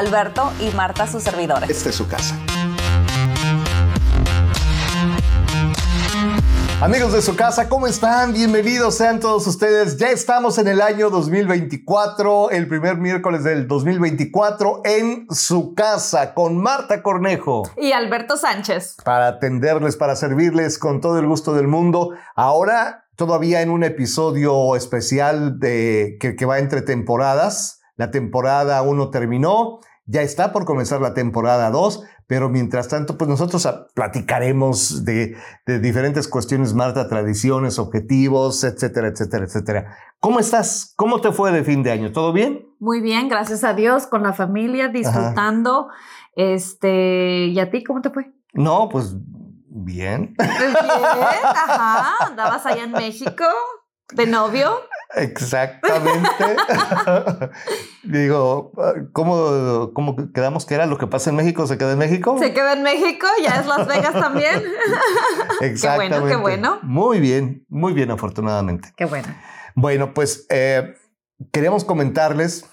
Alberto y Marta, sus servidores. Esta es su casa. Amigos de su casa, ¿cómo están? Bienvenidos sean todos ustedes. Ya estamos en el año 2024, el primer miércoles del 2024 en su casa con Marta Cornejo. Y Alberto Sánchez. Para atenderles, para servirles con todo el gusto del mundo. Ahora todavía en un episodio especial de, que, que va entre temporadas. La temporada 1 terminó, ya está por comenzar la temporada 2, pero mientras tanto, pues nosotros platicaremos de, de, diferentes cuestiones, Marta, tradiciones, objetivos, etcétera, etcétera, etcétera. ¿Cómo estás? ¿Cómo te fue de fin de año? ¿Todo bien? Muy bien, gracias a Dios, con la familia, disfrutando. Ajá. Este, ¿y a ti cómo te fue? No, pues bien. Pues bien, ajá. Andabas allá en México de novio. Exactamente. Digo, ¿cómo, ¿cómo quedamos que era lo que pasa en México? ¿Se queda en México? Se queda en México, ya es Las Vegas también. Exactamente. Qué bueno, qué bueno. Muy bien, muy bien, afortunadamente. Qué bueno. Bueno, pues eh, queríamos comentarles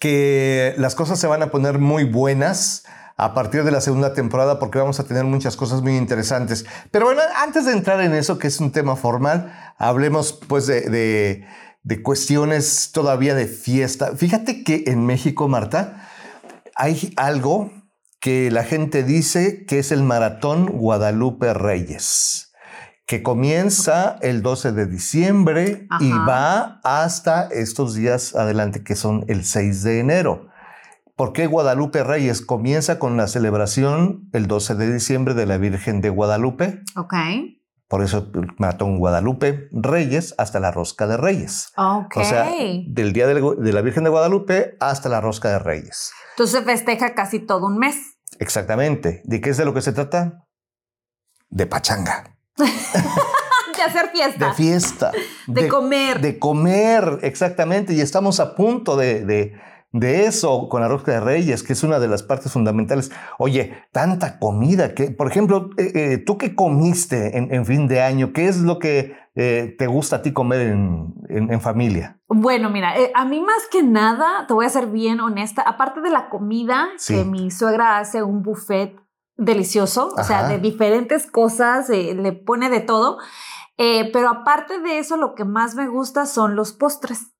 que las cosas se van a poner muy buenas a partir de la segunda temporada porque vamos a tener muchas cosas muy interesantes. Pero bueno, antes de entrar en eso, que es un tema formal, hablemos pues de, de, de cuestiones todavía de fiesta. Fíjate que en México, Marta, hay algo que la gente dice que es el Maratón Guadalupe Reyes, que comienza el 12 de diciembre Ajá. y va hasta estos días adelante, que son el 6 de enero. ¿Por qué Guadalupe Reyes? Comienza con la celebración el 12 de diciembre de la Virgen de Guadalupe. Ok. Por eso el maratón Guadalupe Reyes hasta la Rosca de Reyes. Ok. O sea, del día de la Virgen de Guadalupe hasta la Rosca de Reyes. Entonces festeja casi todo un mes. Exactamente. ¿De qué es de lo que se trata? De pachanga. de hacer fiesta. De fiesta. De, de, comer. De comer, exactamente. Y estamos a punto de, de de eso con la rosca de reyes, que es una de las partes fundamentales. Oye, tanta comida que, por ejemplo, eh, eh, tú qué comiste en, en, fin de año, ¿qué es lo que eh, te gusta a ti comer en, en, en familia? Bueno, mira, a mí más que nada, te voy a ser bien honesta, aparte de la comida, sí. que mi suegra hace un buffet delicioso, Ajá. o sea, de diferentes cosas, le pone de todo, pero aparte de eso, lo que más me gusta son los postres.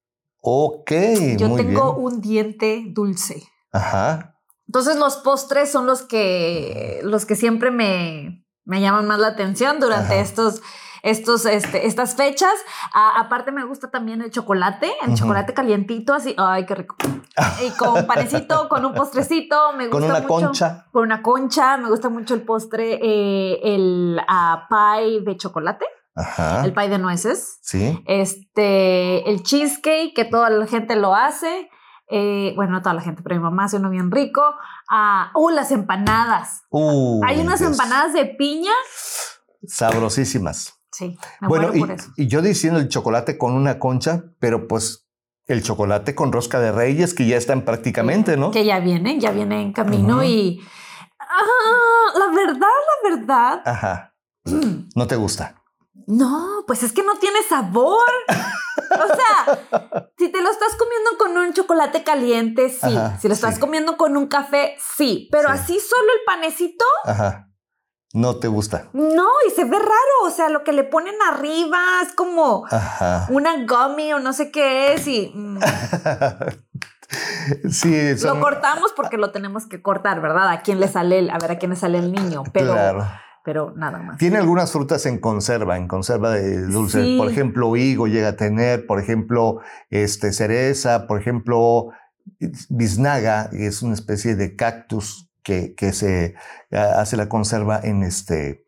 Ok. Yo muy tengo bien. un diente dulce. Ajá. Entonces los postres son los que, los que siempre me, me llaman más la atención durante Ajá. estos, estos, este, estas fechas. A, aparte me gusta también el chocolate, el uh -huh. chocolate calientito, así, ay, qué rico. y con panecito, con un postrecito, me gusta Con una mucho, concha. Con una concha, me gusta mucho el postre, eh, el uh, pie de chocolate. Ajá. el pie de nueces, sí. este, el cheesecake, que toda la gente lo hace, eh, bueno, no toda la gente, pero mi mamá hace uno bien rico, uh, uh las empanadas, uh, hay unas Dios. empanadas de piña, sabrosísimas. Sí, me bueno, y, por eso. y yo diciendo el chocolate con una concha, pero pues el chocolate con rosca de reyes que ya están prácticamente, ¿no? Que ya viene, ya viene en camino uh -huh. y ah, la verdad, la verdad. Ajá. ¿No te gusta? No, pues es que no tiene sabor. o sea, si te lo estás comiendo con un chocolate caliente, sí. Ajá, si lo estás sí. comiendo con un café, sí. Pero Sí. así solo el panecito, Ajá. No te gusta. no, y se ve raro. O sea, lo que le ponen arriba es como Ajá. una gummy o no sé qué es y mm, sí, son- lo cortamos porque lo tenemos que cortar, ¿verdad? A quién le sale el, a ver a quién le sale el niño, pero, Claro. Pero nada más. Tiene algunas frutas en conserva, en conserva de dulce. Sí. Por ejemplo, higo llega a tener, por ejemplo, este, cereza, por ejemplo, biznaga, que es una especie de cactus que, que se ah, hace la conserva en este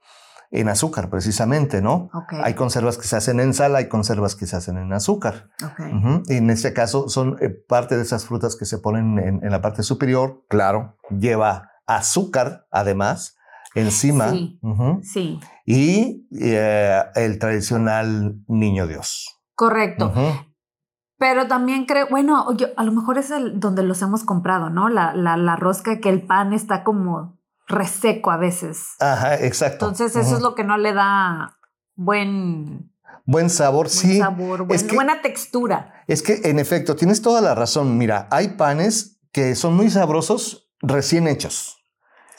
en azúcar, precisamente, ¿no? Ok. Hay conservas que se hacen en sal, hay conservas que se hacen en azúcar. Ok. Ujú. Y en este caso son eh, parte de esas frutas que se ponen en, en la parte superior. Claro, lleva azúcar, además, encima. Sí. Sí, Y eh, el tradicional niño Dios. correcto. Pero también creo, bueno, yo, a lo mejor es el donde los hemos comprado, ¿no? La, la, la rosca que el pan está como reseco a veces. Ajá, exacto. Entonces eso es lo que no le da buen, Buen sabor, buen sí. sabor, buen- es que- buena textura. Es que en efecto, tienes toda la razón. Mira, hay panes que son muy sabrosos recién hechos.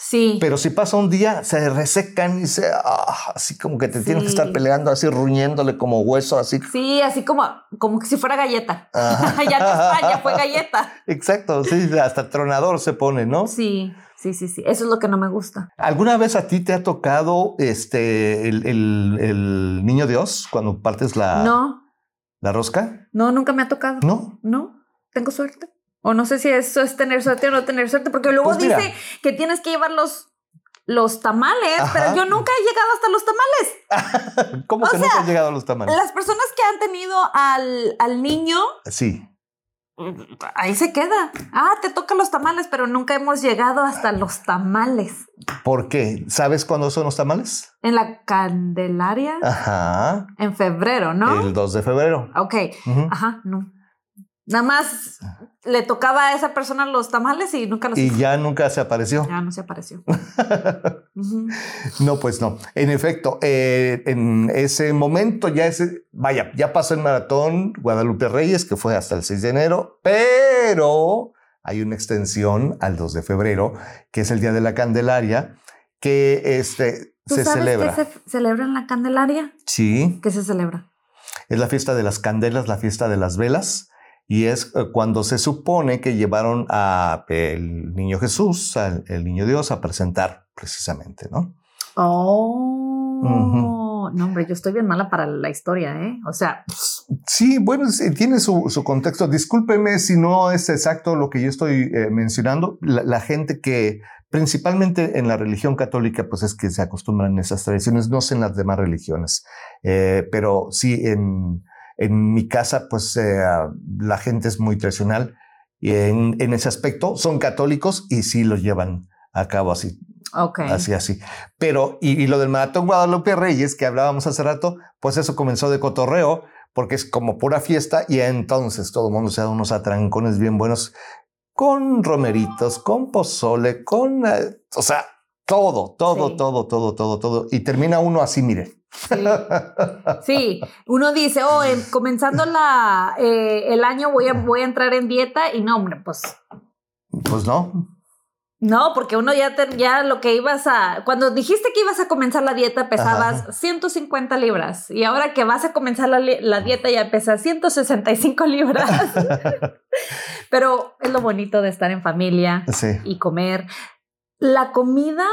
Sí. Pero si pasa un día, se resecan y se. ah, así como que te tienes que estar peleando, así ruñéndole como hueso, así. Sí, así como, como que si fuera galleta. Ya no es pan, ya fue galleta. Exacto, sí, hasta tronador se pone, ¿no? Sí, sí, sí, sí. Eso es lo que no me gusta. ¿Alguna vez a ti te ha tocado este el, el- el niño Dios cuando partes la, No, la rosca? no, nunca me ha tocado. No. No, tengo suerte. O no sé si eso es tener suerte o no tener suerte, porque luego Pues mira. dice que tienes que llevar los, los tamales, Ajá. pero yo nunca he llegado hasta los tamales. ¿Cómo O que sea, nunca has llegado a los tamales? Las personas que han tenido al, al niño, Sí. ahí se queda. Ah, te tocan los tamales, pero nunca hemos llegado hasta los tamales. ¿Por qué? ¿Sabes cuándo son los tamales? En la Candelaria, Ajá. en febrero, ¿no? El 2 de febrero. Ok, ajá, no. Nada más le tocaba a esa persona los tamales y nunca los Y hizo. ya nunca se apareció. Ya no se apareció. No, pues no. En efecto, eh, en ese momento ya ese, vaya, ya pasó el maratón Guadalupe Reyes, que fue hasta el 6 de enero, pero hay una extensión al 2 de febrero, que es el Día de la Candelaria, que este, ¿Tú se sabes celebra. qué se celebra en la Candelaria? Sí, ¿Qué se celebra? es la fiesta de las candelas, la fiesta de las velas. Y es eh, cuando se supone que llevaron a el niño Jesús, al el niño Dios, a presentar precisamente, ¿no? Oh, no, hombre, yo estoy bien mala para la historia, ¿eh? O sea, Sí, bueno, tiene su, su contexto. Discúlpeme si no es exacto lo que yo estoy eh, mencionando. La, la gente que principalmente en la religión católica, pues es que se acostumbran a esas tradiciones, no sé en las demás religiones, Eh, pero sí en, en mi casa, pues eh, la gente es muy tradicional y en, en ese aspecto son católicos y sí lo llevan a cabo así. ok. Así, así. Pero, y, y lo del Maratón Guadalupe Reyes, que hablábamos hace rato, pues eso comenzó de cotorreo, porque es como pura fiesta, y entonces todo el mundo se da unos atrancones bien buenos, con romeritos, con pozole, con, eh, o sea, todo, todo, Sí. todo, todo, todo, todo. Y termina uno así, mire. Sí. Sí, uno dice, oh, en- comenzando la, eh, el año voy a, voy a entrar en dieta y no, hombre, pues Pues no. no, porque uno ya, te- ya lo que ibas a, cuando dijiste que ibas a comenzar la dieta pesabas Ajá. 150 libras y ahora que vas a comenzar la, la dieta ya pesas 165 libras. Pero es lo bonito de estar en familia Sí. y comer. La comida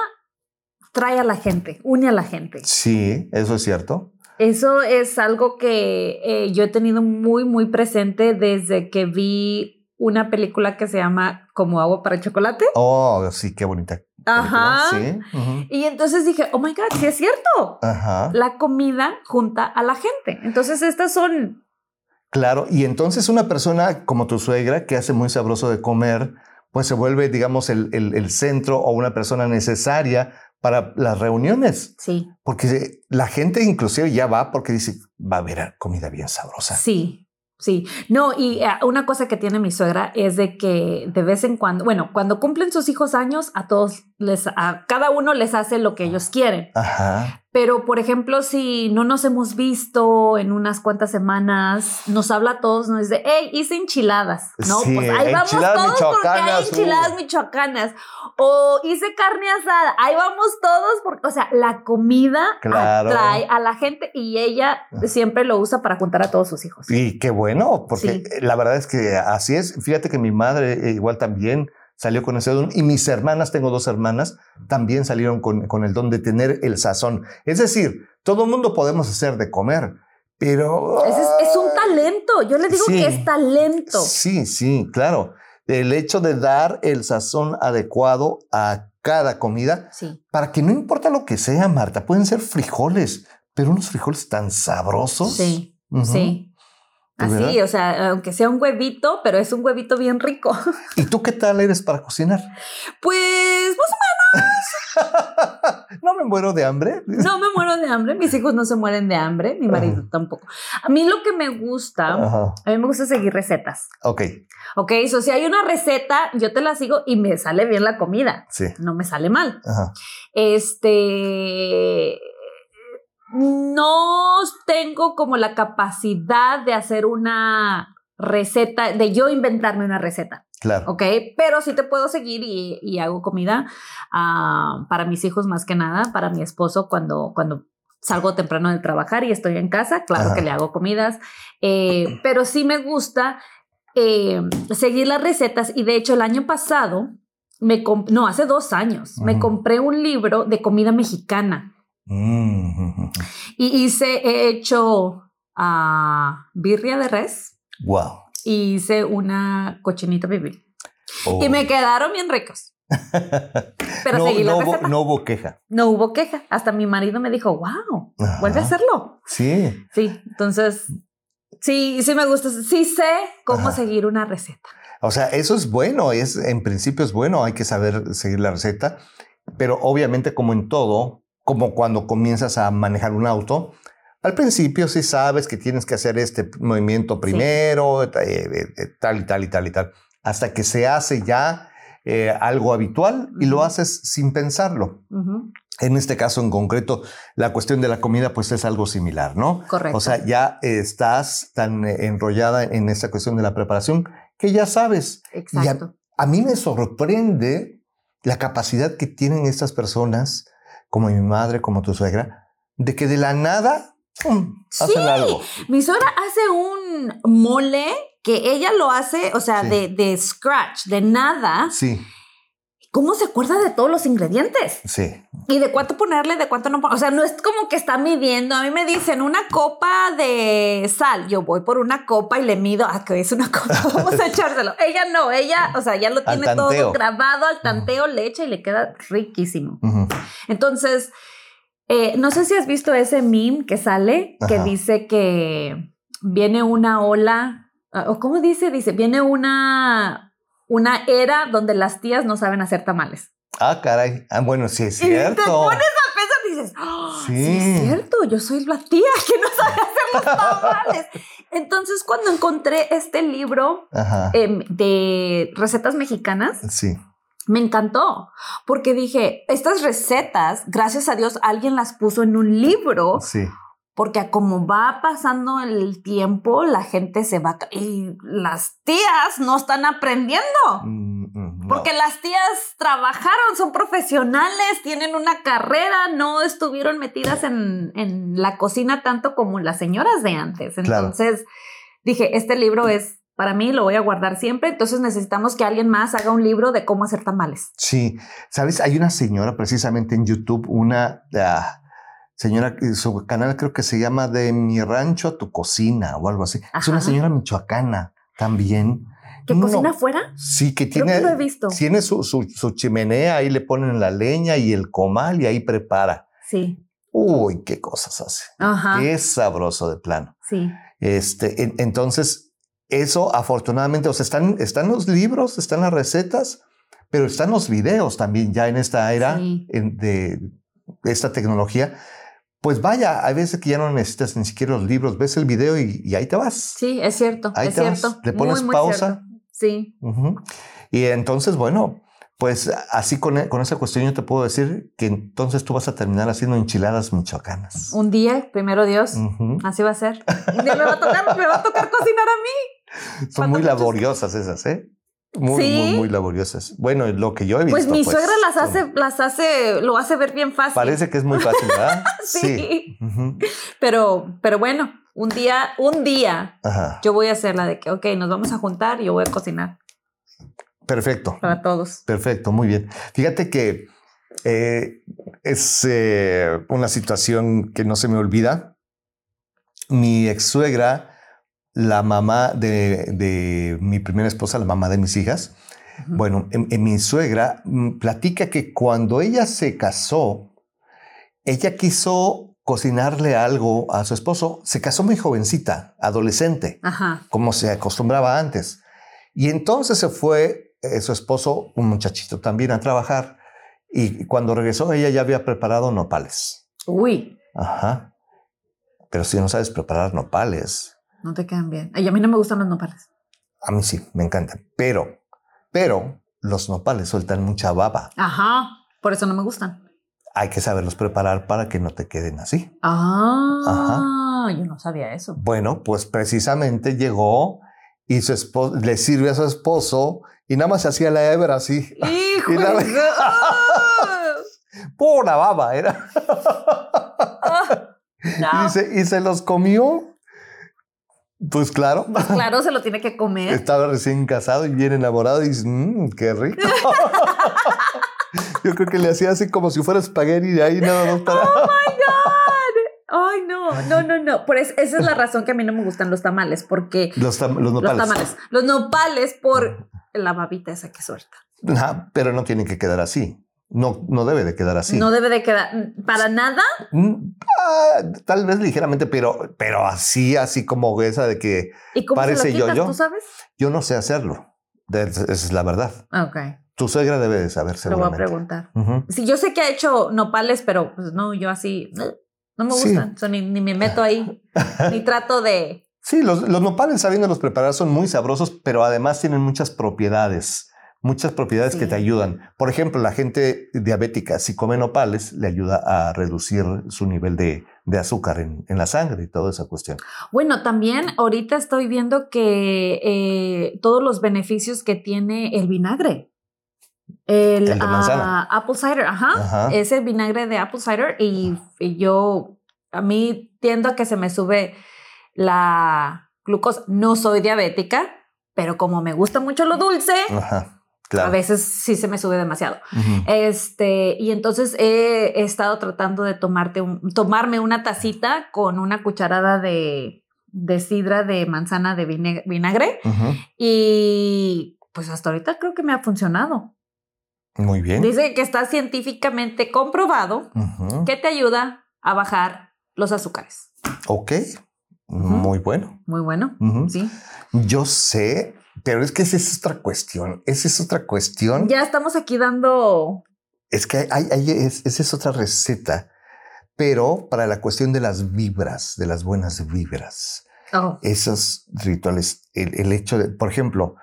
trae a la gente, une a la gente. Sí, eso es cierto. Eso es algo que eh, yo he tenido muy, muy presente desde que vi una película que se llama Como agua para chocolate. Oh, sí, qué bonita. Ajá. Sí. ujú. Y entonces dije, oh my God, sí es cierto. Ajá. La comida junta a la gente. Entonces estas son, Claro, y entonces una persona como tu suegra, que hace muy sabroso de comer, pues se vuelve, digamos, el, el- el centro o una persona necesaria para las reuniones, sí, porque la gente inclusive ya va porque dice, va a haber comida bien sabrosa. sí, sí. No, y eh, una cosa que tiene mi suegra es de que de vez en cuando, bueno, cuando cumplen sus hijos años, a todos les, a cada uno les hace lo que ellos quieren. Ajá. Pero, por ejemplo, si no nos hemos visto en unas cuantas semanas, nos habla a todos, nos dice, hey, hice enchiladas. No, Sí, pues ahí vamos todos porque hay uh. enchiladas michoacanas. O hice carne asada. Ahí vamos todos porque, o sea, la comida Claro. atrae a la gente y ella siempre lo usa para juntar a todos sus hijos. Y qué bueno, porque Sí. la verdad es que así es. Fíjate que mi madre eh, igual también salió con ese don y mis hermanas, tengo dos hermanas, también salieron con, con el don de tener el sazón. Es decir, todo el mundo podemos hacer de comer, pero... Es, es un talento. Yo le digo Sí. que es talento. Sí, sí, claro. El hecho de dar el sazón adecuado a cada comida, Sí. para que no importa lo que sea, Marta, pueden ser frijoles, pero unos frijoles tan sabrosos. Sí. Sí. ¿De Así, verdad? o sea, aunque sea un huevito, pero es un huevito bien rico. ¿Y tú qué tal eres para cocinar? Pues más no me muero de hambre. o menos, no me muero de hambre. Mis hijos no se mueren de hambre, mi marido Ajá. tampoco. A mí lo que me gusta, Ajá. a mí me gusta seguir recetas. Ok, Ok, so si hay una receta, yo te la sigo y me sale bien la comida. sí. No me sale mal. Ajá. Este. No tengo como la capacidad de hacer una receta, de yo inventarme una receta. Claro. ¿ok? Pero sí te puedo seguir y, y hago comida ah, para mis hijos más que nada, para mi esposo cuando, cuando salgo temprano de trabajar y estoy en casa, claro Ajá. que le hago comidas, eh, pero sí me gusta eh, seguir las recetas y de hecho el año pasado, me no, hace dos años, me compré un libro de comida mexicana Mm, y hice, he hecho ah, birria de res Wow. y hice una cochinita pibil. Oh. Y me quedaron bien ricos. Pero no, seguí la no hubo, no hubo queja. No hubo queja. Hasta mi marido me dijo, wow, vuelve a hacerlo. Sí. Sí, entonces, sí, sí me gusta. Sí sé cómo Ajá. seguir una receta. O sea, eso es bueno, es en principio es bueno, hay que saber seguir la receta, pero obviamente como en todo, como cuando comienzas a manejar un auto, al principio sí sabes que tienes que hacer este movimiento primero, eh, eh, eh, tal y tal y tal y tal, hasta que se hace ya eh, algo habitual y lo haces sin pensarlo. En este caso en concreto, la cuestión de la comida pues es algo similar, ¿no? Correcto. O sea, ya estás tan enrollada en esta cuestión de la preparación que ya sabes. Exacto. A mí me sorprende la capacidad que tienen estas personas, como mi madre, como tu suegra, de que de la nada ¡pum! hacen Sí. algo. Mi suegra hace un mole que ella lo hace, o sea, Sí. de, de scratch, de nada. Sí, ¿Cómo se acuerda de todos los ingredientes? sí. Y de cuánto ponerle, de cuánto no ponerle. O sea, no es como que está midiendo. A mí me dicen una copa de sal. Yo voy por una copa y le mido. Ah, que es una copa. Vamos a echárselo. Ella no, ella, o sea, ya lo tiene todo grabado al tanteo, le echa y le queda riquísimo. Entonces, eh, no sé si has visto ese meme que sale que Ajá. dice que viene una ola. ah, ¿O cómo dice? Dice, viene una, una era donde las tías no saben hacer tamales. Ah, caray. Ah, bueno, sí es Y te cierto. pones a pensar y dices, "Ah, sí. Sí. es cierto, yo soy la tía que no sabe hacer los tamales. Entonces, cuando encontré este libro em, de recetas mexicanas, Sí. me encantó, porque dije, estas recetas, gracias a Dios, alguien las puso en un libro, Sí. Porque como va pasando el tiempo, la gente se va... Y las tías no están aprendiendo. Mm, mm, no. Porque las tías trabajaron, son profesionales, tienen una carrera, no estuvieron metidas en, en la cocina tanto como las señoras de antes. Claro. Entonces dije, este libro es para mí, lo voy a guardar siempre. Entonces necesitamos que alguien más haga un libro de cómo hacer tamales. Sí, sabes, hay una señora precisamente en YouTube, una ah, señora, que su canal creo que se llama De mi rancho a tu cocina o algo así. Es una señora michoacana también. ¿Que No, cocina afuera? Sí, que Creo tiene, que lo he visto. tiene su, su, su chimenea, ahí le ponen la leña y el comal y ahí prepara. Sí. Uy, qué cosas hace. Ajá. Qué sabroso de plano. Sí. Este, en- entonces, eso afortunadamente, o sea, están, están los libros, están las recetas, pero están los videos también ya en esta era Sí. en- de esta tecnología. Pues vaya, hay veces que ya no necesitas ni siquiera los libros, ves el video y, y ahí te vas. Sí, es cierto. Ahí es te vas, cierto. le pones muy, muy pausa. cierto. Sí. Y entonces, bueno, pues así con, con esa cuestión yo te puedo decir que entonces tú vas a terminar haciendo enchiladas michoacanas. Un día, primero Dios. Así va a ser. Un día me va a tocar, me va a tocar cocinar a mí. Son muy laboriosas esas, ¿eh? Muy, ¿Sí? muy, muy laboriosas. Bueno, lo que yo he visto. Pues mi suegra las hace, las hace, lo hace ver bien fácil. Parece que es muy fácil, ¿verdad? Sí. Pero, pero bueno, un día, un día Ajá. yo voy a hacer la de que, ok, nos vamos a juntar y yo voy a cocinar Perfecto. para todos. Perfecto, muy bien. Fíjate que eh, es eh, una situación que no se me olvida. Mi ex suegra, la mamá de, de mi primera esposa, la mamá de mis hijas, bueno, en, en mi suegra mm, platica que cuando ella se casó, ella quiso cocinarle algo a su esposo. Se casó muy jovencita, adolescente Ajá. como se acostumbraba antes. Y entonces se fue eh, su esposo, un muchachito también, a trabajar. Y cuando regresó, ella ya había preparado nopales. Uy, Ajá. Pero si no sabes preparar nopales, no te quedan bien. Ay, a mí no me gustan los nopales. a mí sí, me encantan. Pero, pero los nopales sueltan mucha baba. Ajá. Por eso no me gustan. Hay que saberlos preparar para que no te queden así. Ah, yo no sabía eso. Bueno, pues precisamente llegó y su esposo le sirve a su esposo Y nada más se hacía la hebra así. ¡Hijo! Y la- de- ¡Ah! Pura baba era. No, Y, se, y se los comió. Pues claro. claro, se lo tiene que comer. Estaba recién casado y bien enamorado y dice, "Mm, qué rico. Yo creo que le hacía así como si fuera espagueti y ahí nada más para... Oh Ay, no, no, no, no. Por es- esa es la razón que a mí no me gustan los tamales, porque Los, tam- los tamales, los nopales por la babita esa que suelta. Ajá, pero no tienen que quedar así. No, no debe de quedar así. No debe de quedar para nada. Mm, ah, tal vez ligeramente, pero, pero así, así como esa de que ¿Y cómo Parece se lo quitas? yo-yo. ¿Tú sabes? yo no sé hacerlo. Esa es la verdad. Ah, Ok, Tu suegra debe de saber lo voy a preguntar. Sí, yo sé que ha hecho nopales, pero pues no, yo así eh, no me Sí. gustan. So, ni, ni me meto ahí, ni trato de. Sí, los, los nopales sabiéndolos preparar son muy sabrosos, pero además tienen muchas propiedades, muchas propiedades Sí. que te ayudan. Por ejemplo, la gente diabética, si come nopales, le ayuda a reducir su nivel de, de azúcar en, en la sangre y toda esa cuestión. Bueno, también ahorita estoy viendo que eh, todos los beneficios que tiene el vinagre. El, El de manzana. ah, apple cider, ajá, Ajá. Ese vinagre de apple cider y, y yo, a mí tiendo a que se me sube la glucosa. No soy diabética, pero como me gusta mucho lo dulce, Ajá, claro. a veces sí se me sube demasiado. Este, y entonces he, he estado tratando de tomarte un- tomarme una tacita con una cucharada de, de sidra de manzana de vinagre y pues hasta ahorita creo que me ha funcionado. Muy bien. Dice que está científicamente comprobado que te ayuda a bajar los azúcares. Ok, muy bueno. Muy bueno. Sí. Yo sé, pero es que esa es otra cuestión. Esa es otra cuestión. Ya estamos aquí dando. Es que hay, hay- es- esa es otra receta, pero para la cuestión de las vibras, de las buenas vibras, Oh, esos rituales, el, el hecho de, por ejemplo,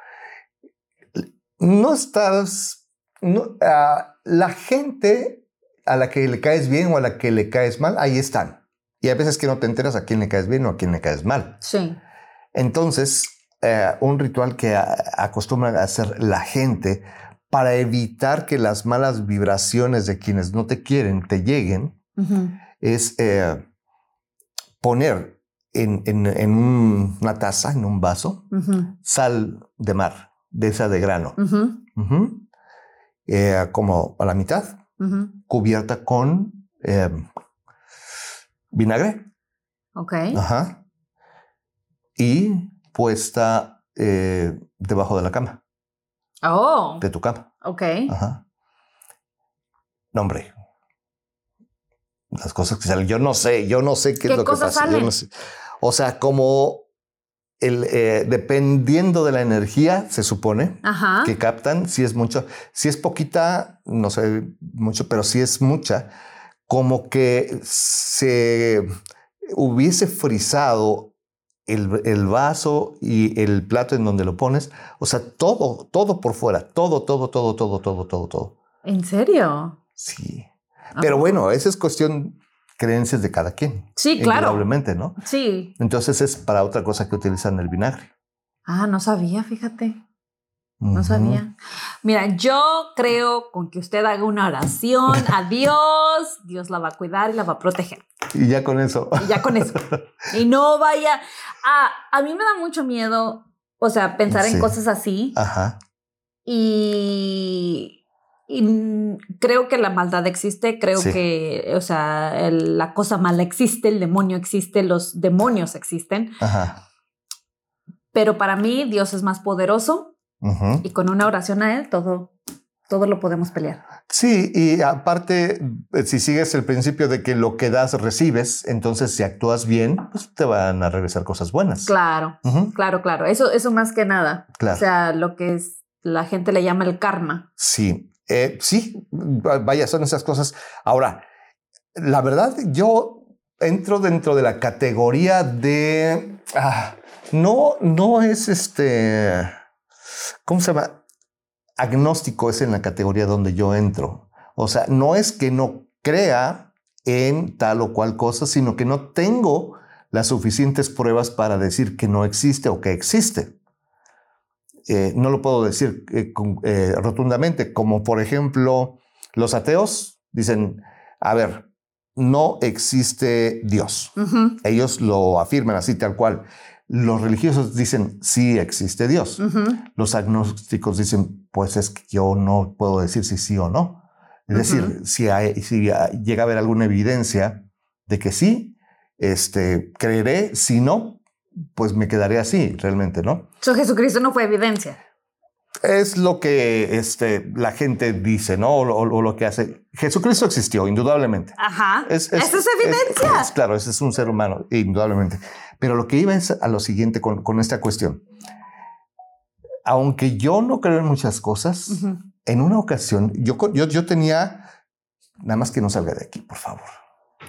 no estás, no, ah, la gente a la que le caes bien o a la que le caes mal, ahí están. Y hay veces que no te enteras a quién le caes bien o a quién le caes mal. sí. Entonces, eh, un ritual que acostumbran a hacer la gente para evitar que las malas vibraciones de quienes no te quieren te lleguen es eh, poner en, en- en un- una taza, en un vaso, sal de mar, de esa de grano. Eh, como a la mitad, cubierta con vinagre. Ok. Ajá. Y puesta eh, debajo de la cama, Oh, de tu cama. ok. Ajá. No, hombre. Las cosas que salen. Yo no sé, yo no sé qué, ¿Qué es lo que pasa. yo salen? no sé. O sea, como el, eh, dependiendo de la energía, se supone Ajá. que captan, si es mucho, si es poquita, no sé mucho, pero si es mucha, como que se hubiese frizado el, el vaso y el plato en donde lo pones, o sea, todo, todo por fuera, todo, todo, todo, todo, todo, todo, todo. ¿En serio? Sí. Pero Ah. bueno, esa es cuestión creencias de cada quien. Sí, claro. Indudablemente, ¿no? Sí. Entonces es para otra cosa que utilizan el vinagre. Ah, no sabía, fíjate. No sabía. Mira, yo creo con que usted haga una oración a Dios, Dios la va a cuidar y la va a proteger. Y ya con eso. Y ya con eso. Y no vaya. Ah, a mí me da mucho miedo, o sea, pensar Sí. en cosas así. Ajá. Y, y, creo que la maldad existe, creo Sí. que, o sea, el- la cosa mala existe, el demonio existe, los demonios existen, Ajá. pero para mí Dios es más poderoso y con una oración a Él todo, todo lo podemos pelear. Sí, y aparte, eh, si sigues el principio de que lo que das recibes, entonces si actúas bien, pues te van a regresar cosas buenas. Claro, claro, claro. Eso, eso más que nada. Claro. O sea, lo que es, la gente le llama el karma. Sí, eh, sí, va- vaya, son esas cosas. Ahora, la verdad, yo entro dentro de la categoría de... ah, no, no es este... ¿Cómo se llama? Agnóstico es en la categoría donde yo entro. O sea, no es que no crea en tal o cual cosa, sino que no tengo las suficientes pruebas para decir que no existe o que existe. eh, no lo puedo decir eh, eh, rotundamente, como por ejemplo los ateos dicen, a ver, no existe Dios. Ellos lo afirman así tal cual. Los religiosos dicen, sí existe Dios. Los agnósticos dicen, pues es que yo no puedo decir si sí o no. Es decir, si, si llega a haber alguna evidencia de que sí, este, creeré, si no, pues me quedaré así, realmente, ¿no? So, Jesucristo no fue evidencia. Es lo que este, la gente dice, ¿no? O, lo que hace. Jesucristo existió, indudablemente. Ajá. Esa es evidencia. claro, ese es un ser humano, indudablemente. Pero lo que iba es a lo siguiente con, con esta cuestión. Aunque yo no creo en muchas cosas, en una ocasión, yo, yo, yo tenía, nada más que no salga de aquí, por favor.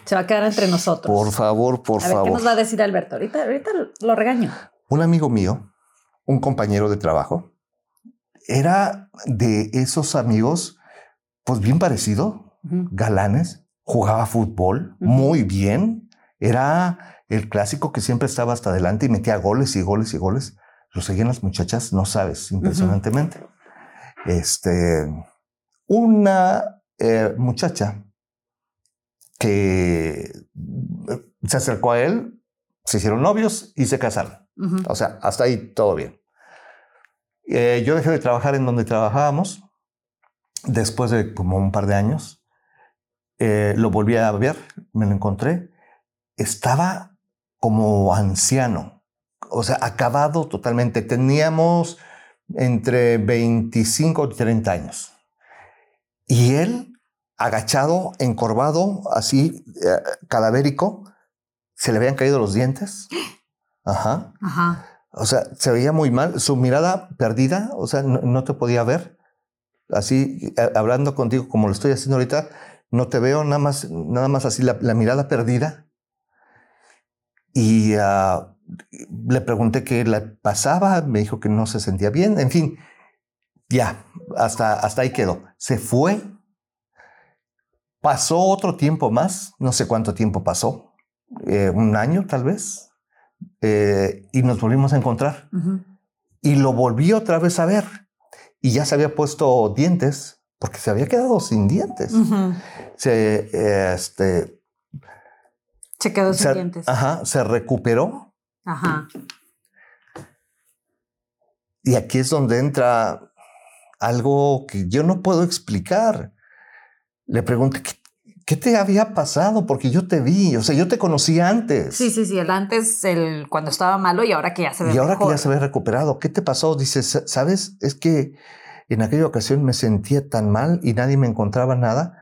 Se va a quedar entre nosotros. Por favor, por a ver, ¿Qué nos va a decir Alberto? Ahorita, ahorita lo regaño. Un amigo mío, un compañero de trabajo, era de esos amigos, pues bien parecido, galanes, jugaba fútbol muy bien, era el clásico que siempre estaba hasta adelante y metía goles y goles y goles. Lo seguían las muchachas, no sabes, impresionantemente. Este, una eh, muchacha que eh, se acercó a él, se hicieron novios y se casaron. O sea, hasta ahí todo bien. Eh, yo dejé de trabajar en donde trabajábamos después de como un par de años. Eh, lo volví a ver, me lo encontré. Estaba como anciano, o sea, acabado totalmente. Teníamos entre 25 y 30 años. Y él agachado, encorvado, así, eh, cadavérico, se le habían caído los dientes. Ajá. Ajá. O sea, se veía muy mal, su mirada perdida, o sea, no, te podía ver. Así, eh, hablando contigo como lo estoy haciendo ahorita, no te veo nada más, nada más así, la, mirada perdida. Y ah, le pregunté qué le pasaba, me dijo que no se sentía bien, en fin, ya, hasta, hasta ahí quedó. Se fue Pasó otro tiempo más, no sé cuánto tiempo pasó, eh, un año tal vez, eh, y nos volvimos a encontrar. Y lo volví otra vez a ver. Y ya se había puesto dientes, porque se había quedado sin dientes. Se, este, se quedó sin dientes. Ajá, se recuperó. Ajá. Y aquí es donde entra algo que yo no puedo explicar le pregunté, ¿qué, te había pasado? Porque yo te vi, o sea, yo te conocí antes. Sí, sí, sí, el antes, el cuando estaba malo y ahora que ya se ve Y ahora que ya se ve recuperado, ¿qué te pasó? Dice, ¿sabes? Es que en aquella ocasión me sentía tan mal y nadie me encontraba nada.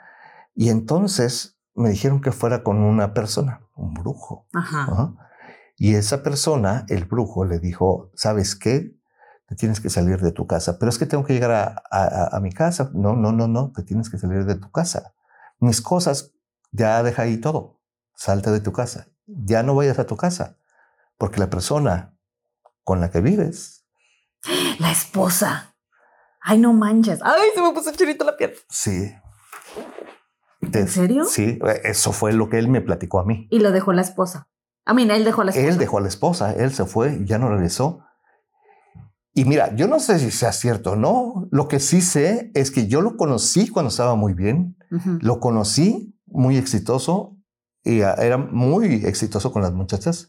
Y entonces me dijeron que fuera con una persona, un brujo. Ajá. Y esa persona, el brujo, le dijo, ¿sabes qué? te tienes que salir de tu casa. Pero es que tengo que llegar a, mi casa. No, no, no, no, te tienes que salir de tu casa. Mis cosas, ya deja ahí todo. Salte de tu casa. Ya no vayas a tu casa. Porque la persona con la que vives. La esposa. Ay, no manches. Ay, se me puso chirito la piel. Sí. ¿En serio? Sí, eso fue lo que él me platicó a mí. Y lo dejó la esposa. A mí, él dejó a la esposa. Él dejó a la esposa, él se fue, ya no regresó. Y mira, yo no sé si sea cierto o no. Lo que sí sé es que yo lo conocí cuando estaba muy bien. Lo conocí muy exitoso y era muy exitoso con las muchachas.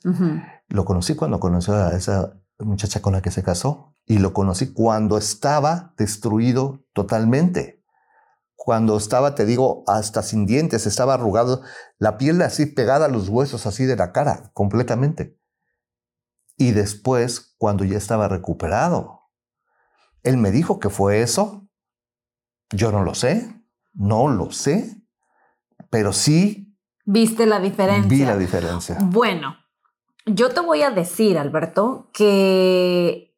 Lo conocí cuando conoció a esa muchacha con la que se casó y lo conocí cuando estaba destruido totalmente. Cuando estaba, te digo, hasta sin dientes, estaba arrugado, la piel así pegada a los huesos, así de la cara, completamente. Y después, cuando ya estaba recuperado, él me dijo que fue eso. Yo no lo sé, no lo sé, pero sí. ¿Viste la diferencia? Vi la diferencia. Bueno, yo te voy a decir, Alberto, que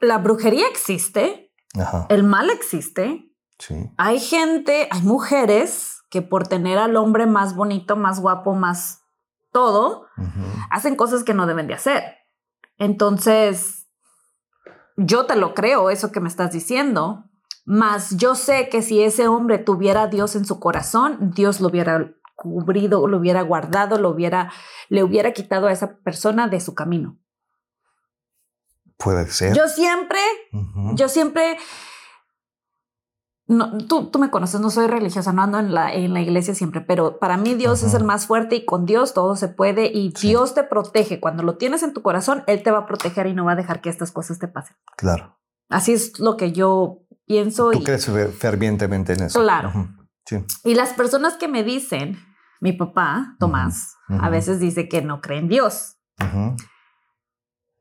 la brujería existe, el mal existe. Sí. Hay gente, hay mujeres que por tener al hombre más bonito, más guapo, más todo, hacen cosas que no deben de hacer. Entonces, yo te lo creo, eso que me estás diciendo, mas yo sé que si ese hombre tuviera a Dios en su corazón, Dios lo hubiera cubrido, lo hubiera guardado, lo hubiera, le hubiera quitado a esa persona de su camino. Puede ser. Yo siempre, yo siempre, no, tú, tú me conoces, no soy religiosa, no ando en la, en la iglesia siempre, pero para mí Dios es el más fuerte y con Dios todo se puede y Sí. Dios te protege. Cuando lo tienes en tu corazón, Él te va a proteger y no va a dejar que estas cosas te pasen. Claro. Así es lo que yo pienso. Tú Y, crees fer- fervientemente en eso. Claro. Sí. y las personas que me dicen, mi papá, Tomás, a veces dice que no cree en Dios.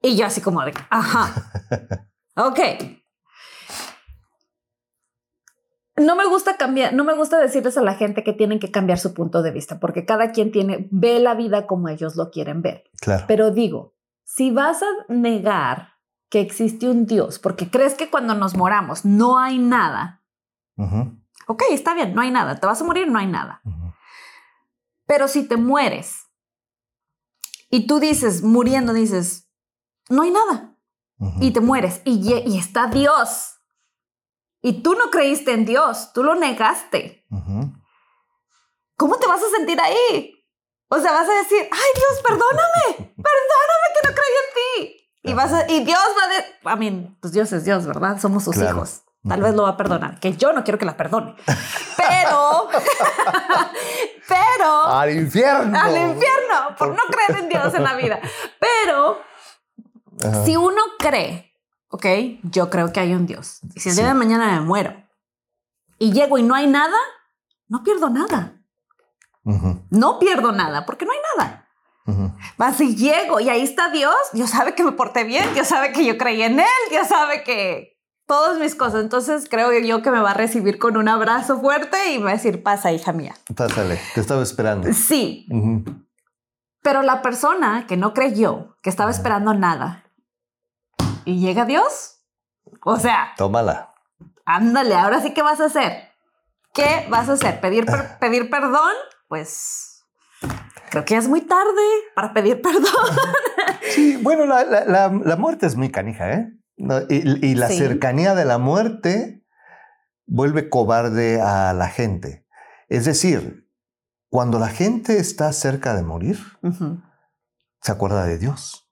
Y yo así como de, ajá, ok. No me gusta cambiar, no me gusta decirles a la gente que tienen que cambiar su punto de vista, porque cada quien tiene, ve la vida como ellos lo quieren ver. Claro. Pero digo, si vas a negar que existe un Dios, porque crees que cuando nos moramos no hay nada, Ujú. ok, está bien, no hay nada, te vas a morir, no hay nada. Pero si te mueres y tú dices, muriendo, dices, no hay nada, y te mueres y, y está Dios. Y tú no creíste en Dios, tú lo negaste. ¿Cómo te vas a sentir ahí? O sea, vas a decir, ay Dios, perdóname, perdóname que no creí en ti. Y, vas a- y Dios va a... De a mí, pues Dios es Dios, ¿verdad? Somos sus Claro. hijos. Tal vez lo va a perdonar, que yo no quiero que la perdone. Pero, pero, Al infierno. al infierno, por no creer en Dios en la vida. Pero Ajá. si uno cree, ok, yo creo que hay un Dios. Y si el día de mañana me muero y llego y no hay nada, no pierdo nada. No pierdo nada porque no hay nada. Ujú. Más si llego y ahí está Dios, Dios sabe que me porté bien, Dios sabe que yo creí en Él, Dios sabe que todas mis cosas. Entonces creo yo que me va a recibir con un abrazo fuerte y me va a decir, pasa, hija mía. Pásale, te estaba esperando. Sí, pero la persona que no creyó, que estaba esperando nada, y llega Dios, o sea, Tómala. Ándale, ahora sí, ¿qué vas a hacer? ¿Qué vas a hacer? ¿Pedir, per- pedir perdón? Pues creo que ya es muy tarde para pedir perdón. Sí, bueno, la, la- la- la muerte es muy canija, ¿eh? No, y, y la Sí. cercanía de la muerte vuelve cobarde a la gente. Es decir, cuando la gente está cerca de morir, se acuerda de Dios.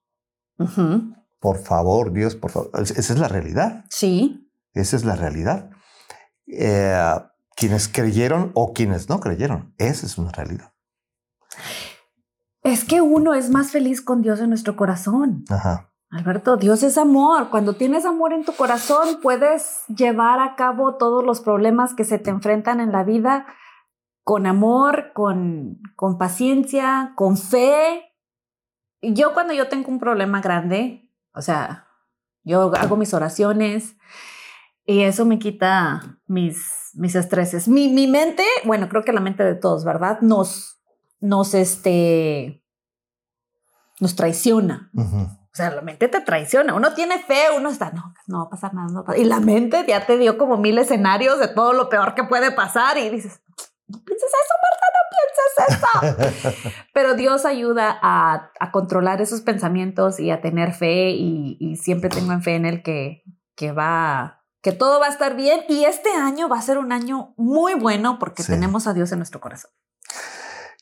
Por favor, Dios, por favor. Es- Esa es la realidad. Sí, Esa es la realidad. Eh, quienes creyeron o quienes no creyeron, esa es una realidad. Es que uno es más feliz con Dios en nuestro corazón. Ajá. Alberto, Dios es amor. Cuando tienes amor en tu corazón, puedes llevar a cabo todos los problemas que se te enfrentan en la vida con amor, con, con paciencia, con fe. Yo cuando yo tengo un problema grande, o sea, yo hago mis oraciones y eso me quita mis, mis estreses. Mi, mi mente, bueno, creo que la mente de todos, ¿verdad? Nos, nos, este, nos traiciona. O sea, la mente te traiciona. Uno tiene fe, uno está, no, no va a pasar nada. no va a pasar". Y la mente ya te dio como mil escenarios de todo lo peor que puede pasar y dices, no pienses eso, Marta, no pienses eso. Pero Dios ayuda a, a controlar esos pensamientos y a tener fe y, y siempre tengo en fe en Él que, que va, que todo va a estar bien. Y este año va a ser un año muy bueno porque Sí. tenemos a Dios en nuestro corazón.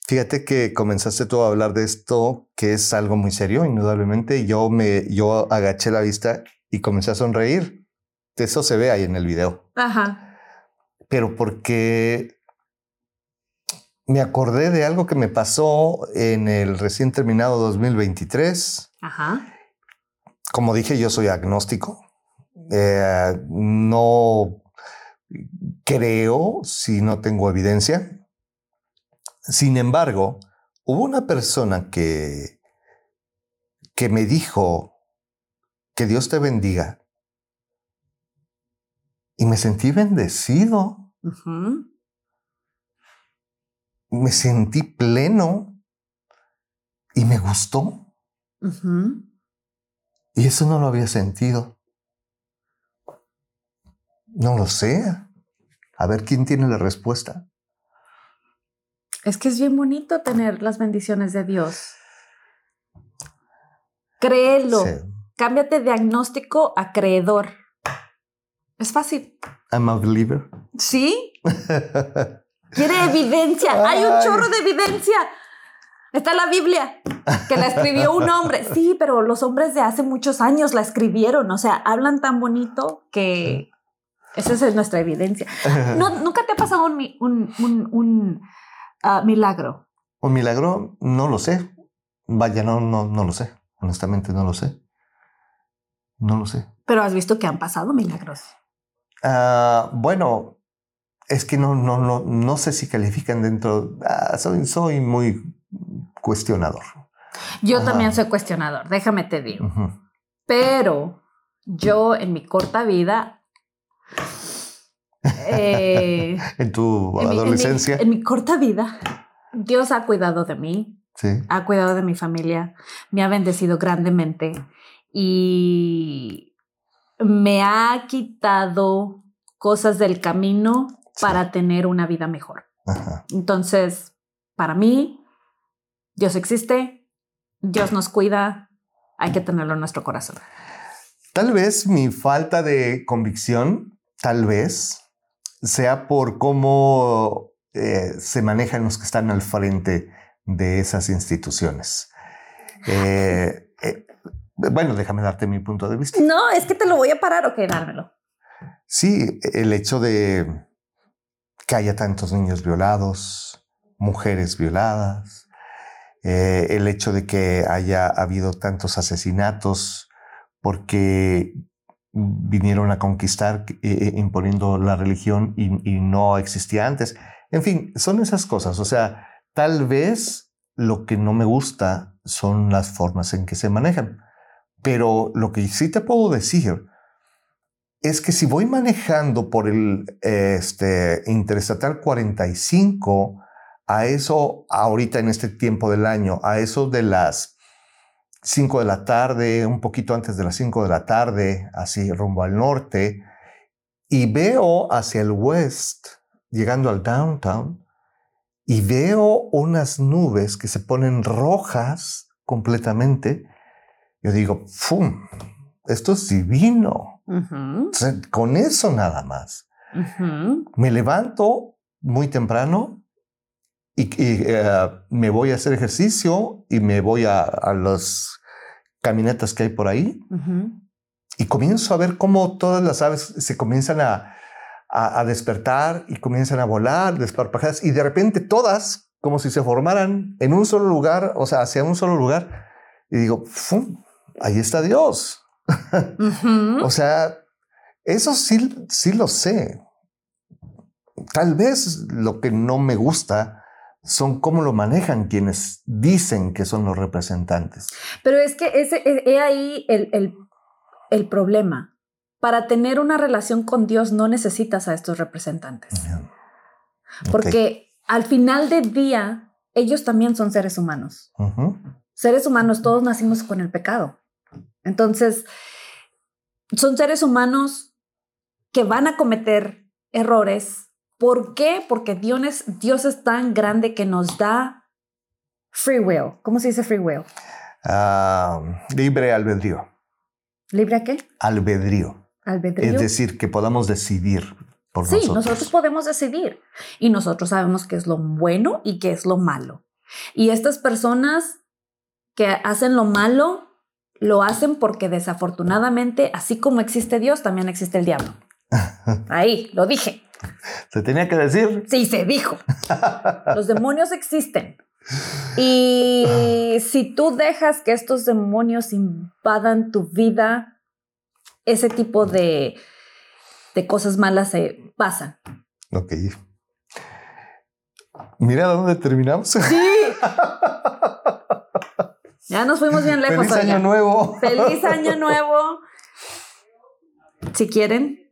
Fíjate que comenzaste tú a hablar de esto, que es algo muy serio, indudablemente. Yo me, yo agaché la vista y comencé a sonreír. Eso se ve ahí en el video. Ajá. Pero porque me acordé de algo que me pasó en el recién terminado 2023. Ajá. Como dije, yo soy agnóstico. Eh, no creo si no tengo evidencia. Sin embargo, hubo una persona que, que me dijo que Dios te bendiga. Y me sentí bendecido, me sentí pleno y me gustó. Y eso no lo había sentido. No lo sé. A ver quién tiene la respuesta. Es que es bien bonito tener las bendiciones de Dios. Créelo. Sí. Cámbiate de agnóstico a creedor. Es fácil. I'm a believer. ¿Sí? Quiere evidencia. Hay un chorro de evidencia. Está la Biblia, que la escribió un hombre. Sí, pero los hombres de hace muchos años la escribieron. O sea, hablan tan bonito que esa es nuestra evidencia. No, ¿Nunca te ha pasado un, un, un, un ah, milagro? Un milagro, no lo sé. Vaya, no, no, no lo sé. Honestamente, no lo sé. No lo sé. Pero has visto que han pasado milagros. Ah, bueno, es que no, no, no, no sé si califican dentro. Ah, soy, soy muy cuestionador. Yo también soy cuestionador, déjame te digo. Pero yo en mi corta vida. Eh, en tu adolescencia. En mi, corta vida, Dios ha cuidado de mí. Sí. Ha cuidado de mi familia. Me ha bendecido grandemente. Y me ha quitado cosas del camino para tener una vida mejor. Entonces, para mí, Dios existe, Dios nos cuida, hay que tenerlo en nuestro corazón. Tal vez mi falta de convicción, tal vez, sea por cómo eh, se manejan los que están al frente de esas instituciones. Eh, eh, bueno, déjame darte mi punto de vista. No, es que te lo voy a parar o quedármelo. Sí, el hecho de que haya tantos niños violados, mujeres violadas, eh, el hecho de que haya habido tantos asesinatos porque vinieron a conquistar eh, eh, imponiendo la religión y, no existía antes. En fin, son esas cosas. O sea, tal vez lo que no me gusta son las formas en que se manejan. Pero lo que sí te puedo decir es que si voy manejando por el este, Interestatal 45, a eso, ahorita en este tiempo del año, a eso de las 5 de la tarde, un poquito antes de las 5 de la tarde, así rumbo al norte, y veo hacia el west, llegando al downtown, y veo unas nubes que se ponen rojas completamente, yo digo, ¡fum! Esto es divino con eso nada más. Me levanto muy temprano y, eh, me voy a hacer ejercicio y me voy a, las caminatas que hay por ahí y comienzo a ver cómo todas las aves se comienzan a, a, despertar y comienzan a volar desparpajadas y de repente todas como si se formaran en un solo lugar, o sea, hacia un solo lugar. Y digo, ahí está Dios o sea, eso sí, sí lo sé. Tal vez lo que no me gusta son cómo lo manejan quienes dicen que son los representantes. Pero es que ese es ahí el, el, problema. Para tener una relación con Dios no necesitas a estos representantes. Porque al final del día, ellos también son seres humanos. Seres humanos, todos nacimos con el pecado. Entonces, son seres humanos que van a cometer errores. ¿Por qué? Porque Dios es, Dios es tan grande que nos da free will. ¿Cómo se dice free will? Ah, libre albedrío. ¿Libre a qué? Albedrío. Albedrío. Es decir, que podamos decidir por sí, nosotros. nosotros podemos decidir. Y nosotros sabemos qué es lo bueno y qué es lo malo. Y estas personas que hacen lo malo lo hacen porque desafortunadamente, así como existe Dios, también existe el diablo. Ahí, lo dije. ¿Se tenía que decir? Sí, se dijo. Los demonios existen. Y si tú dejas que estos demonios invadan tu vida, ese tipo de, de cosas malas se pasan. Ok. Mira dónde terminamos. Sí. Ya nos fuimos bien lejos. Feliz año nuevo. Feliz año nuevo. Si quieren,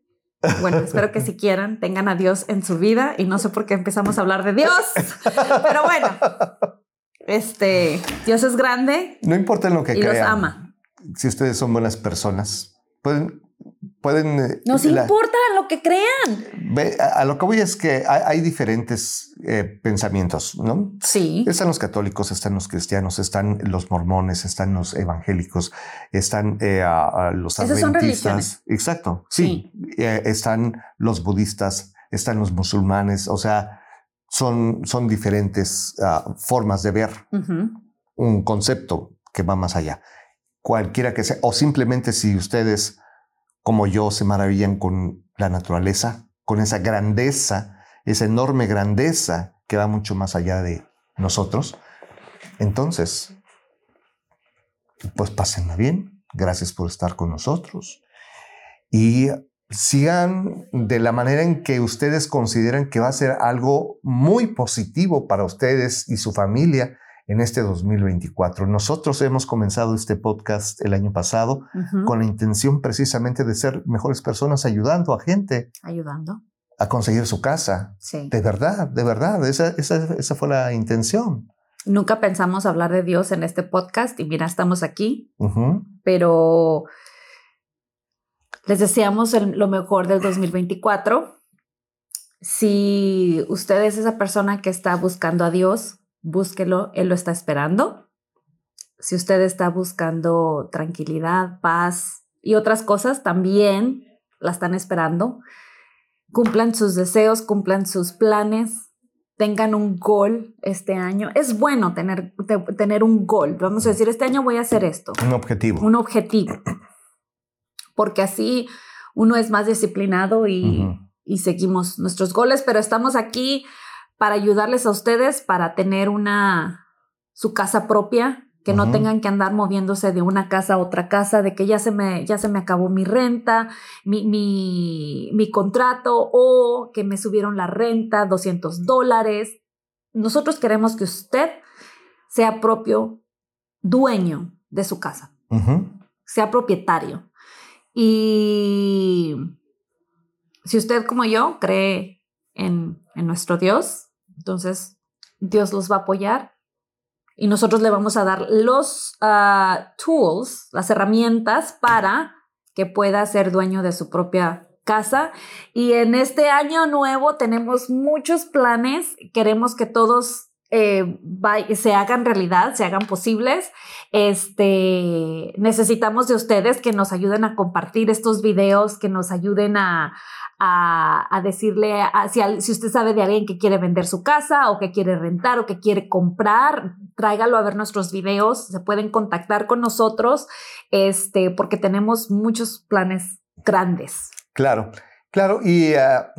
bueno, espero que si quieran, tengan a Dios en su vida y no sé por qué empezamos a hablar de Dios, pero bueno, este, Dios es grande. No importa en lo que y los ama. Si ustedes son buenas personas, pueden pueden... Eh, Nos importa lo que crean. a, lo que voy es que hay, diferentes eh, pensamientos, ¿no? Sí. Están los católicos, están los cristianos, están los mormones, están los evangélicos, están eh, los Esas adventistas. Exacto, sí. están los budistas, están los musulmanes, o sea, son, son diferentes ah, formas de ver. un concepto que va más allá. Cualquiera que sea, o simplemente si ustedes, como yo, se maravillan con la naturaleza, con esa grandeza, esa enorme grandeza que va mucho más allá de nosotros, entonces, pues pásenla bien. Gracias por estar con nosotros. Y sigan de la manera en que ustedes consideran que va a ser algo muy positivo para ustedes y su familia en este 2024. Nosotros hemos comenzado este podcast el año pasado con la intención precisamente de ser mejores personas ayudando a gente. Ayudando. A conseguir su casa. Sí. De verdad, de verdad. Esa, esa, esa fue la intención. Nunca pensamos hablar de Dios en este podcast y mira, estamos aquí. Pero les deseamos lo mejor del 2024. Si usted es esa persona que está buscando a Dios, búsquelo, Él lo está esperando. Si usted está buscando tranquilidad, paz y otras cosas, también la están esperando. Cumplan sus deseos, cumplan sus planes, tengan un gol este año. Es bueno tener, tener un gol. Vamos a decir, este año voy a hacer esto. Un objetivo. Un objetivo porque así uno es más disciplinado y, seguimos nuestros goles, pero estamos aquí para ayudarles a ustedes para tener una su casa propia, que no tengan que andar moviéndose de una casa a otra casa, de que ya se me, ya se me acabó mi renta, mi, mi, mi contrato o que me subieron la renta, 200 dólares. Nosotros queremos que usted sea propio dueño de su casa, sea propietario. Y si usted como yo cree en, nuestro Dios, entonces Dios los va a apoyar y nosotros le vamos a dar los ah, tools, las herramientas para que pueda ser dueño de su propia casa. Y en este año nuevo tenemos muchos planes. Queremos que todos eh, se hagan realidad, se hagan posibles. Este, necesitamos de ustedes que nos ayuden a compartir estos videos, que nos ayuden a, a, decirle si, si, usted sabe de alguien que quiere vender su casa o que quiere rentar o que quiere comprar, tráigalo a ver nuestros videos. Se pueden contactar con nosotros, este, porque tenemos muchos planes grandes. Claro, claro. Y ah,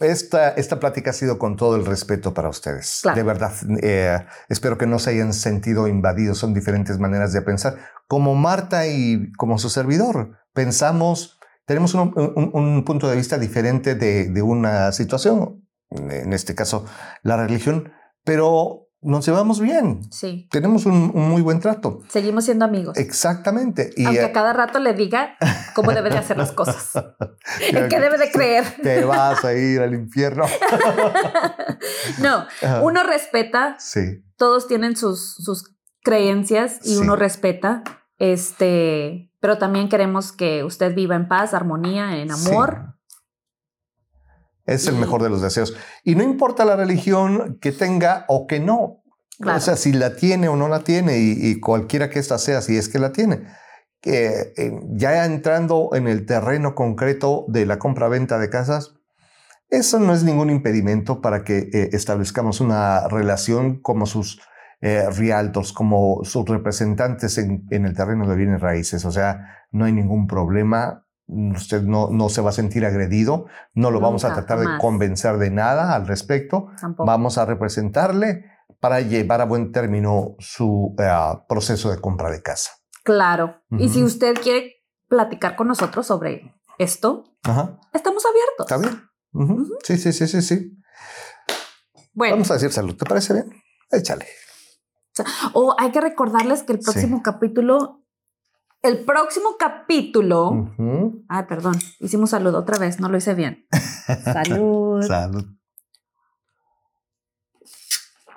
esta, esta plática ha sido con todo el respeto para ustedes. De verdad, eh, espero que no se hayan sentido invadidos. Son diferentes maneras de pensar. Como Marta y como su servidor, pensamos, tenemos un, punto de vista diferente de, de, una situación, en este caso la religión, pero nos llevamos bien. Sí. Tenemos un, muy buen trato. Seguimos siendo amigos. Exactamente. Y Aunque a cada rato le diga cómo debe de hacer las cosas. en qué debe de creer. Te vas a ir al infierno. no, uno respeta. Sí. Todos tienen sus, sus creencias y uno respeta. Este, pero también queremos que usted viva en paz, armonía, en amor. Es el mejor de los deseos. Y no importa la religión que tenga o que no. O sea, si la tiene o no la tiene, y, cualquiera que ésta sea, si es que la tiene. Eh, ya entrando en el terreno concreto de la compra-venta de casas, eso no es ningún impedimento para que eh, establezcamos una relación como sus eh, realtors, como sus representantes en, en, el terreno de bienes raíces. O sea, no hay ningún problema usted no, no se va a sentir agredido, no lo vamos a tratar de convencer de nada al respecto, vamos a representarle para llevar a buen término su eh, proceso de compra de casa. Claro, y si usted quiere platicar con nosotros sobre esto, estamos abiertos. Está bien. Sí, sí, sí, sí, sí. Bueno. Vamos a decir salud, ¿te parece bien? Échale. O hay que recordarles que el próximo capítulo el próximo capítulo. Ay, perdón. Hicimos salud otra vez, no lo hice bien. Salud. salud.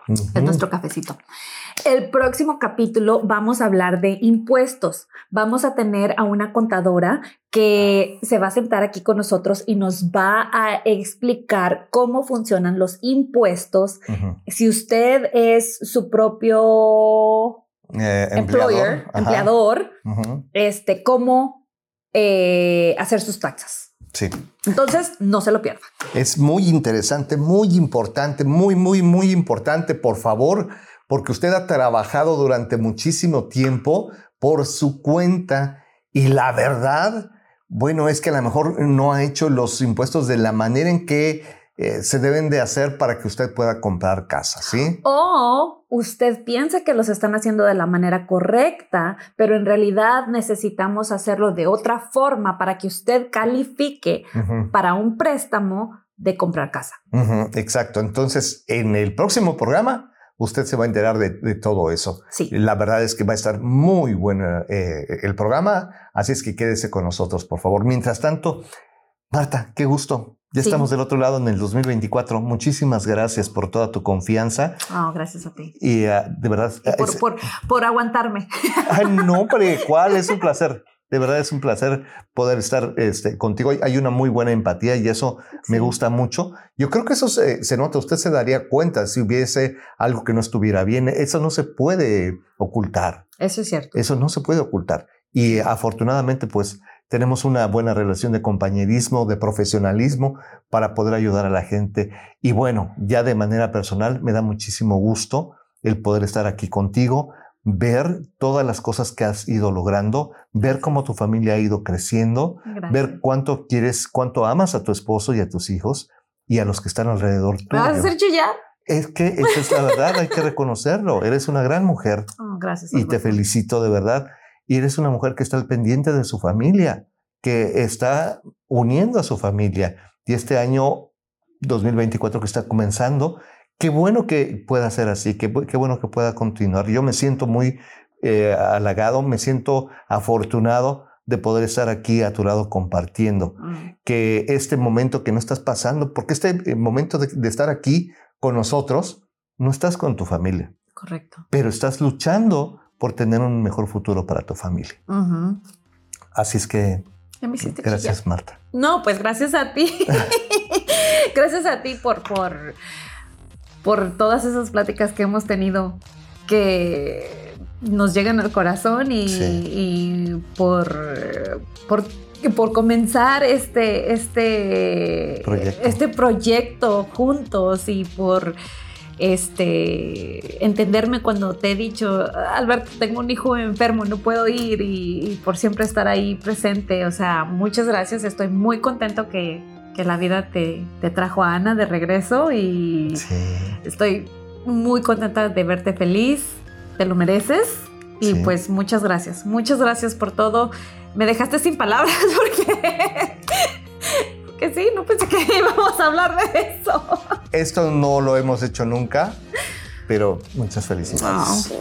Es nuestro cafecito. El próximo capítulo vamos a hablar de impuestos. Vamos a tener a una contadora que se va a sentar aquí con nosotros y nos va a explicar cómo funcionan los impuestos. Si usted es su propio eh, employer, empleador, este, cómo eh, hacer sus taxas. Sí. Entonces, no se lo pierda. Es muy interesante, muy importante, muy, muy, muy importante. Por favor, porque usted ha trabajado durante muchísimo tiempo por su cuenta y la verdad, bueno, es que a lo mejor no ha hecho los impuestos de la manera en que eh, se deben de hacer para que usted pueda comprar casa, ¿sí? O usted piensa que los están haciendo de la manera correcta, pero en realidad necesitamos hacerlo de otra forma para que usted califique para un préstamo de comprar casa. Exacto. Entonces, en el próximo programa, usted se va a enterar de, todo eso. Sí. La verdad es que va a estar muy bueno eh, el programa, así es que quédese con nosotros, por favor. Mientras tanto, Marta, qué gusto. Ya estamos del otro lado en el 2024. Muchísimas gracias por toda tu confianza. Oh, gracias a ti. Y ah, de verdad. por, por, aguantarme. Ay, no, pero ¿cuál? Es un placer. De verdad es un placer poder estar este, contigo. Hay una muy buena empatía y eso me gusta mucho. Yo creo que eso se, se, nota. Usted se daría cuenta si hubiese algo que no estuviera bien. Eso no se puede ocultar. Eso es cierto. Eso no se puede ocultar. Y afortunadamente, pues tenemos una buena relación de compañerismo, de profesionalismo para poder ayudar a la gente. Y bueno, ya de manera personal me da muchísimo gusto el poder estar aquí contigo, ver todas las cosas que has ido logrando, ver cómo tu familia ha ido creciendo, ver cuánto quieres, cuánto amas a tu esposo y a tus hijos y a los que están alrededor tuyo. ¿Vas a hacer chillar? Es que esa es la verdad, hay que reconocerlo. Eres una gran mujer. Oh, gracias. Y te felicito de verdad y eres una mujer que está al pendiente de su familia, que está uniendo a su familia. Y este año 2024 que está comenzando, qué bueno que pueda ser así, qué, qué bueno que pueda continuar. Yo me siento muy eh, halagado, me siento afortunado de poder estar aquí a tu lado compartiendo, mm. que este momento que no estás pasando, porque este eh, momento de, de estar aquí con nosotros, no estás con tu familia. Correcto. Pero estás luchando por tener un mejor futuro para tu familia. Así es que gracias, Marta. No, pues gracias a ti. gracias a ti por, por, por todas esas pláticas que hemos tenido que nos llegan al corazón y, por, por, por comenzar este, este, este proyecto juntos y por este, entenderme cuando te he dicho, Alberto, tengo un hijo enfermo, no puedo ir y, por siempre estar ahí presente. O sea, muchas gracias, estoy muy contento que, la vida te, trajo a Ana de regreso y estoy muy contenta de verte feliz, te lo mereces. Y pues muchas gracias, muchas gracias por todo. Me dejaste sin palabras porque que sí, no pensé que íbamos a hablar de eso. Esto no lo hemos hecho nunca, pero muchas felicidades.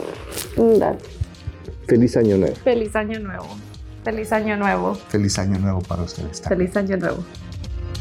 Feliz año nuevo. Feliz año nuevo. Feliz año nuevo. Feliz año nuevo para ustedes también. Feliz año nuevo.